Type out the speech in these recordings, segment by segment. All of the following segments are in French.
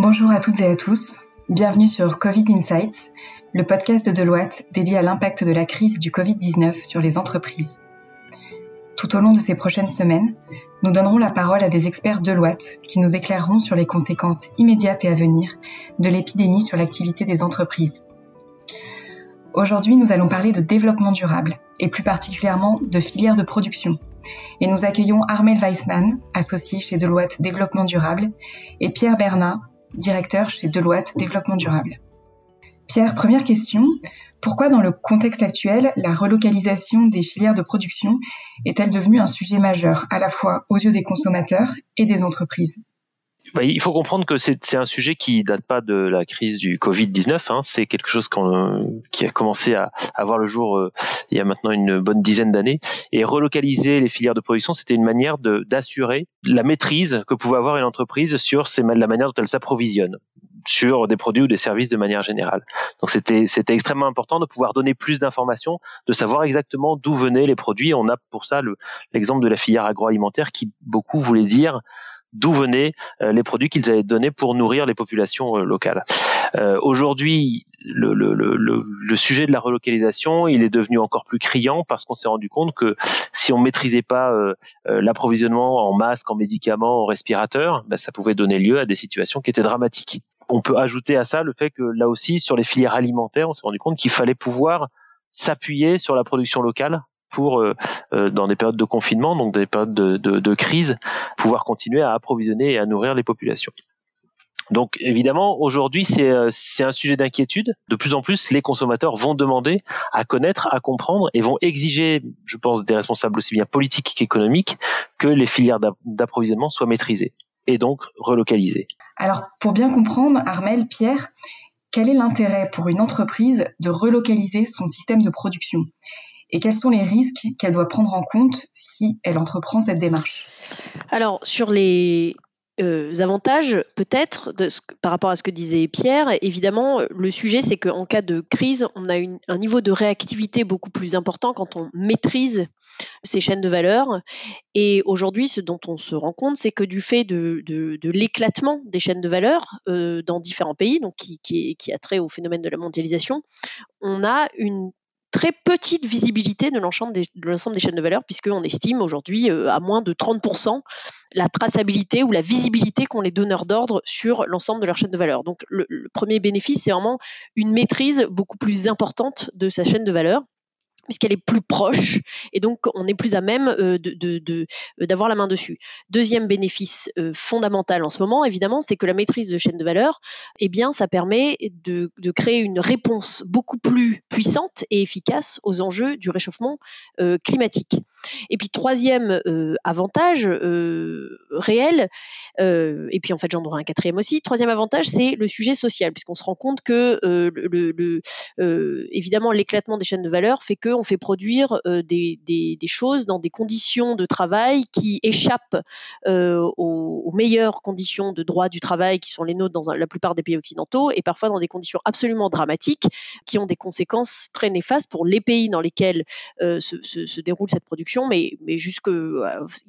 Bonjour à toutes et à tous. Bienvenue sur Covid Insights, le podcast de Deloitte dédié à l'impact de la crise du Covid-19 sur les entreprises. Tout au long de ces prochaines semaines, nous donnerons la parole à des experts Deloitte qui nous éclaireront sur les conséquences immédiates et à venir de l'épidémie sur l'activité des entreprises. Aujourd'hui, nous allons parler de développement durable et plus particulièrement de filière de production. Et nous accueillons Armel Weissmann, associé chez Deloitte Développement Durable, et Pierre Bernat, directeur chez Deloitte Développement Durable. Pierre, première question. Pourquoi dans le contexte actuel, la relocalisation des filières de production est-elle devenue un sujet majeur, à la fois aux yeux des consommateurs et des entreprises? Bah, il faut comprendre que c'est un sujet qui date pas de la crise du Covid-19. Hein. C'est quelque chose qui a commencé à, à voir le jour euh, il y a maintenant une bonne dizaine d'années. Et relocaliser les filières de production, c'était une manière d'assurer la maîtrise que pouvait avoir une entreprise sur la manière dont elle s'approvisionne sur des produits ou des services de manière générale. Donc c'était c'était extrêmement important de pouvoir donner plus d'informations, de savoir exactement d'où venaient les produits. On a pour ça l'exemple de la filière agroalimentaire qui beaucoup voulait dire d'où venaient euh, les produits qu'ils avaient donnés pour nourrir les populations euh, locales. Euh, aujourd'hui, le, sujet de la relocalisation, il est devenu encore plus criant parce qu'on s'est rendu compte que si on maîtrisait pas l'approvisionnement en masques, en médicaments, en respirateurs, ben, ça pouvait donner lieu à des situations qui étaient dramatiques. On peut ajouter à ça le fait que là aussi, sur les filières alimentaires, on s'est rendu compte qu'il fallait pouvoir s'appuyer sur la production locale pour, euh, euh, dans des périodes de confinement, donc des périodes de, crise, pouvoir continuer à approvisionner et à nourrir les populations. Donc évidemment, aujourd'hui, euh, c'est un sujet d'inquiétude. De plus en plus, les consommateurs vont demander à connaître, à comprendre et vont exiger, je pense, des responsables aussi bien politiques qu'économiques, que les filières d'approvisionnement soient maîtrisées et donc relocalisées. Alors, pour bien comprendre, Armel, Pierre, quel est l'intérêt pour une entreprise de relocaliser son système de production? Et quels sont les risques qu'elle doit prendre en compte si elle entreprend cette démarche? Alors, sur les euh, avantages, peut-être, par rapport à ce que disait Pierre, évidemment, le sujet, c'est qu'en cas de crise, on a un niveau de réactivité beaucoup plus important quand on maîtrise ces chaînes de valeur. Et aujourd'hui, ce dont on se rend compte, c'est que du fait de, l'éclatement des chaînes de valeur euh, dans différents pays, donc qui, qui a trait au phénomène de la mondialisation, on a une très petite visibilité de l'ensemble des, chaînes de valeur, puisqu'on estime aujourd'hui euh, à moins de 30% la traçabilité ou la visibilité qu'ont les donneurs d'ordre sur l'ensemble de leur chaîne de valeur. Donc le premier bénéfice, c'est vraiment une maîtrise beaucoup plus importante de sa chaîne de valeur puisqu'elle est plus proche et donc on est plus à même euh, de, euh, d'avoir la main dessus. Deuxième bénéfice euh, fondamental en ce moment, évidemment, c'est que la maîtrise de chaîne de valeur, eh bien, ça permet de, créer une réponse beaucoup plus puissante et efficace aux enjeux du réchauffement climatique. Et puis troisième avantage réel, et puis en fait j'en aurai un quatrième aussi. Troisième avantage, c'est le sujet social, puisqu'on se rend compte que le, évidemment l'éclatement des chaînes de valeur fait que on fait produire euh, des, choses dans des conditions de travail qui échappent euh, aux, meilleures conditions de droit du travail qui sont les nôtres dans la plupart des pays occidentaux et parfois dans des conditions absolument dramatiques qui ont des conséquences très néfastes pour les pays dans lesquels euh, se, déroule cette production, mais, mais jusque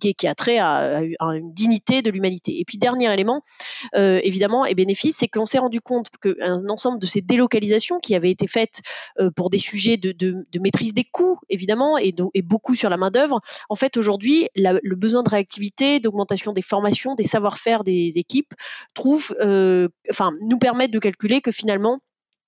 qui, a trait à, une dignité de l'humanité. Et puis dernier élément, évidemment, et bénéfice, c'est qu'on s'est rendu compte qu'un ensemble de ces délocalisations qui avaient été faites pour des sujets de, de maîtrise des coûts, évidemment, et, beaucoup sur la main-d'œuvre. En fait, aujourd'hui, le besoin de réactivité, d'augmentation des formations, des savoir-faire des équipes, trouve, euh, enfin, nous permettent de calculer que finalement,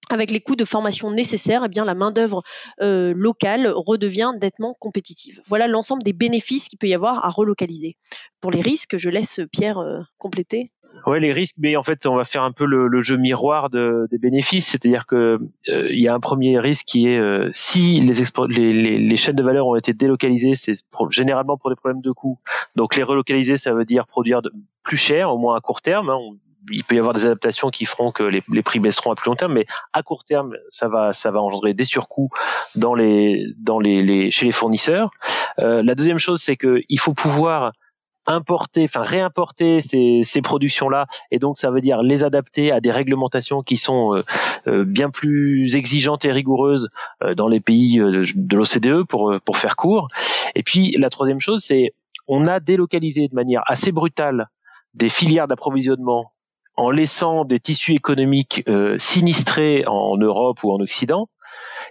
avec les coûts de formation nécessaires, eh bien, la main-d'œuvre euh, locale redevient nettement compétitive. Voilà l'ensemble des bénéfices qu'il peut y avoir à relocaliser. Pour les risques, je laisse Pierre euh, compléter. Ouais, les risques, mais en fait, on va faire un peu le, jeu miroir de, des bénéfices, c'est-à-dire que euh, il y a un premier risque qui est euh, si les, les, les, chaînes de valeur ont été délocalisées, c'est généralement pour des problèmes de coût. Donc les relocaliser, ça veut dire produire de, plus cher, au moins à court terme. Hein. il peut y avoir des adaptations qui feront que les, les, prix baisseront à plus long terme, mais à court terme, ça va, ça va engendrer des surcoûts dans les, dans les, les chez les fournisseurs. Euh, la deuxième chose, c'est qu'il faut pouvoir importer, enfin réimporter ces, ces productions-là, et donc ça veut dire les adapter à des réglementations qui sont euh, euh, bien plus exigeantes et rigoureuses euh, dans les pays de l'OCDE pour pour faire court. Et puis la troisième chose, c'est on a délocalisé de manière assez brutale des filières d'approvisionnement en laissant des tissus économiques euh, sinistrés en Europe ou en Occident,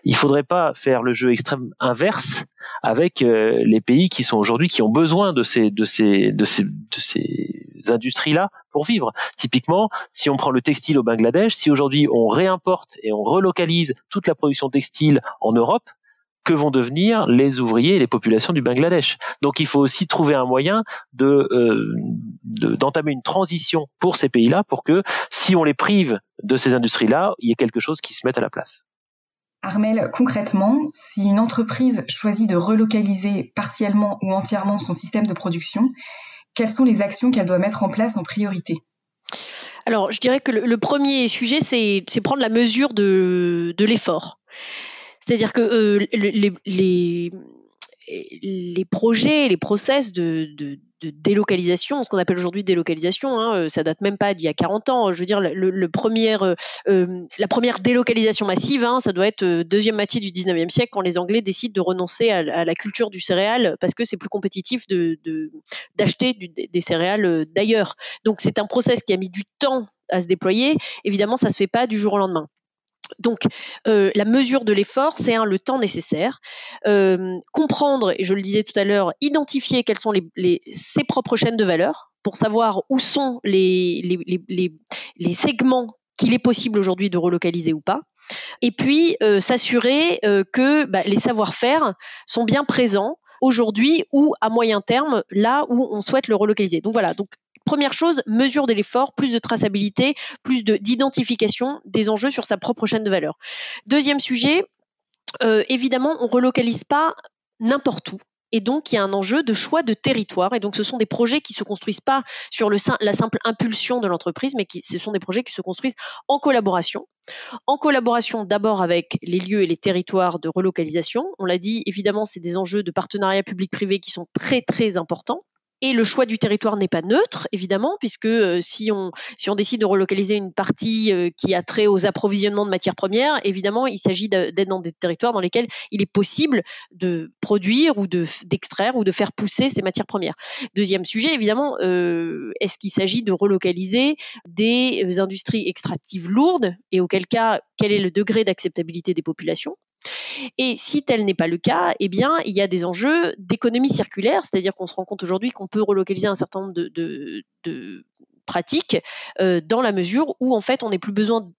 il faudrait pas faire le jeu extrême inverse avec euh, les pays qui sont aujourd'hui qui ont besoin de ces de ces de ces de ces industries là pour vivre. Typiquement, si on prend le textile au Bangladesh, si aujourd'hui on réimporte et on relocalise toute la production textile en Europe, que vont devenir les ouvriers et les populations du Bangladesh? Donc il faut aussi trouver un moyen de euh, d'entamer une transition pour ces pays-là pour que si on les prive de ces industries-là, il y ait quelque chose qui se mette à la place. Armel, concrètement, si une entreprise choisit de relocaliser partiellement ou entièrement son système de production, quelles sont les actions qu'elle doit mettre en place en priorité? Alors, je dirais que le, premier sujet, c'est prendre la mesure de, l'effort. C'est-à-dire que euh, les, projets, les process de, de délocalisation, ce qu'on appelle aujourd'hui délocalisation, hein, euh, ça date même pas d'il y a 40 ans. Je veux dire, euh, euh, la première délocalisation massive, hein, ça doit être deuxième moitié du 19e siècle quand les Anglais décident de renoncer à, la culture du céréal parce que c'est plus compétitif d'acheter de, des céréales d'ailleurs. Donc c'est un process qui a mis du temps à se déployer. Évidemment, ça se fait pas du jour au lendemain. Donc, euh, la mesure de l'effort, c'est un, le temps nécessaire. Euh, comprendre, et je le disais tout à l'heure, identifier quelles sont ses propres chaînes de valeur pour savoir où sont les, les, segments qu'il est possible aujourd'hui de relocaliser ou pas. Et puis, euh, s'assurer que bah, les savoir-faire sont bien présents aujourd'hui ou à moyen terme, là où on souhaite le relocaliser. Donc voilà, donc première chose, mesure de l'effort, plus de traçabilité, plus d'identification des enjeux sur sa propre chaîne de valeur. Deuxième sujet, euh, évidemment, on relocalise pas n'importe où. Et donc, il y a un enjeu de choix de territoire. Et donc, ce sont des projets qui se construisent pas sur la simple impulsion de l'entreprise, mais ce sont des projets qui se construisent en collaboration. En collaboration d'abord avec les lieux et les territoires de relocalisation. On l'a dit, évidemment, c'est des enjeux de partenariat public-privé qui sont très, très importants. Et le choix du territoire n'est pas neutre, évidemment, puisque euh, si, on, si on décide de relocaliser une partie euh, qui a trait aux approvisionnements de matières premières, évidemment, il s'agit d'être dans des territoires dans lesquels il est possible de produire ou d'extraire ou de faire pousser ces matières premières. Deuxième sujet, évidemment, euh, est-ce qu'il s'agit de relocaliser des industries extractives lourdes et auquel cas, quel est le degré d'acceptabilité des populations? Et si tel n'est pas le cas, eh bien, il y a des enjeux d'économie circulaire, c'est-à-dire qu'on se rend compte aujourd'hui qu'on peut relocaliser un certain nombre de, pratique euh, dans la mesure où en fait on n'a plus besoin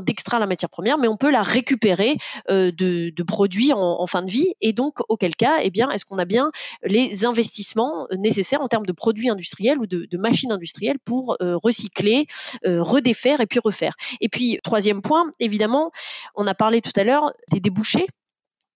d'extraire la matière première mais on peut la récupérer euh, de, produits en, fin de vie. Et donc auquel cas eh bien est-ce qu'on a bien les investissements nécessaires en termes de produits industriels ou de, machines industrielles pour euh, recycler redéfaire et puis refaire? Et puis troisième point évidemment on a parlé tout à l'heure des débouchés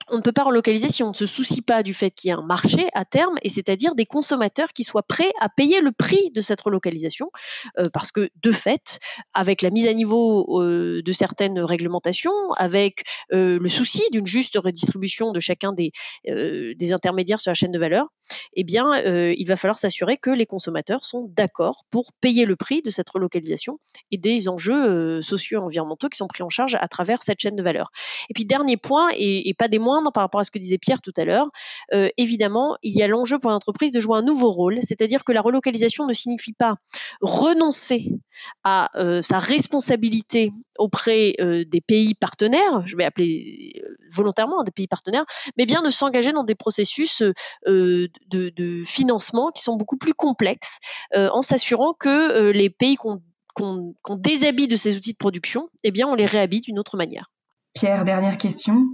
on ne peut pas relocaliser si on ne se soucie pas du fait qu'il y a un marché à terme, et c'est-à-dire des consommateurs qui soient prêts à payer le prix de cette relocalisation, euh, parce que de fait, avec la mise à niveau euh, de certaines réglementations, avec euh, le souci d'une juste redistribution de chacun des, des intermédiaires sur la chaîne de valeur, eh bien, il va falloir s'assurer que les consommateurs sont d'accord pour payer le prix de cette relocalisation et des enjeux socio-environnementaux qui sont pris en charge à travers cette chaîne de valeur. Et puis dernier point, et, et pas des par rapport à ce que disait Pierre tout à l'heure, euh, évidemment, il y a l'enjeu pour l'entreprise de jouer un nouveau rôle, c'est-à-dire que la relocalisation ne signifie pas renoncer à euh, sa responsabilité auprès euh, des pays partenaires, je vais appeler volontairement des pays partenaires, mais bien de s'engager dans des processus de, financement qui sont beaucoup plus complexes, en s'assurant que les pays qu'on déshabille de ces outils de production, eh bien, on les réhabille d'une autre manière. Pierre, dernière question.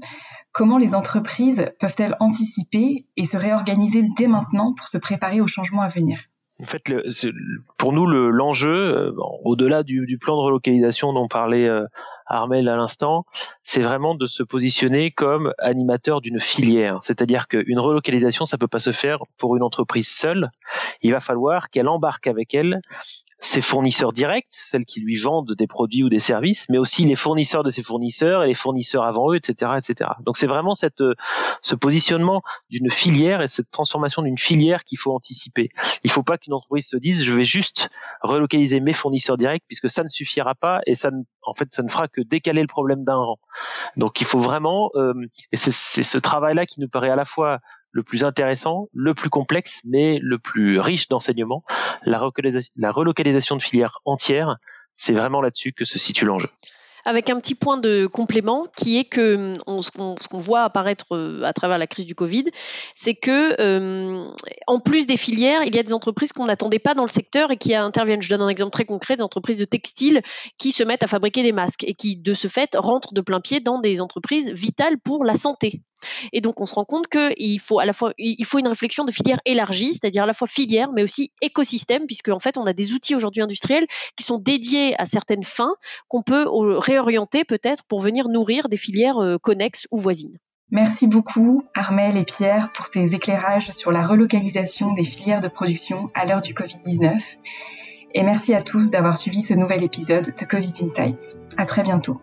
Comment les entreprises peuvent-elles anticiper et se réorganiser dès maintenant pour se préparer aux changements à venir? En fait, pour nous, l'enjeu, euh, au-delà du, plan de relocalisation dont parlait euh, Armel à l'instant, c'est vraiment de se positionner comme animateur d'une filière. C'est-à-dire qu'une relocalisation, ça peut pas se faire pour une entreprise seule. Il va falloir qu'elle embarque avec elle ses fournisseurs directs, celles qui lui vendent des produits ou des services, mais aussi les fournisseurs de ses fournisseurs et les fournisseurs avant eux, etc., etc. Donc c'est vraiment cette, euh, ce positionnement d'une filière et cette transformation d'une filière qu'il faut anticiper. Il ne faut pas qu'une entreprise se dise je vais juste relocaliser mes fournisseurs directs puisque ça ne suffira pas et ça, ne, en fait, ça ne fera que décaler le problème d'un rang. Donc il faut vraiment, euh, et c'est ce travail-là qui nous paraît à la fois le plus intéressant, le plus complexe, mais le plus riche d'enseignements, la, relocalisation de filières entières c'est vraiment là-dessus que se situe l'enjeu avec un petit point de complément qui est que ce qu'on voit apparaître euh, à travers la crise du Covid, c'est que euh, en plus des filières, il y a des entreprises qu'on n'attendait pas dans le secteur et qui interviennent. Je donne un exemple très concret des entreprises de textile qui se mettent à fabriquer des masques et qui, de ce fait, rentrent de plein pied dans des entreprises vitales pour la santé. Et donc, on se rend compte qu'il faut à la fois, il faut une réflexion de filière élargie, c'est-à-dire à la fois filière, mais aussi écosystème, puisque en fait, on a des outils aujourd'hui industriels qui sont dédiés à certaines fins qu'on peut réorienter peut-être pour venir nourrir des filières euh, connexes ou voisines. Merci beaucoup, Armel et Pierre, pour ces éclairages sur la relocalisation des filières de production à l'heure du Covid-19. Et merci à tous d'avoir suivi ce nouvel épisode de Covid Insights. À très bientôt.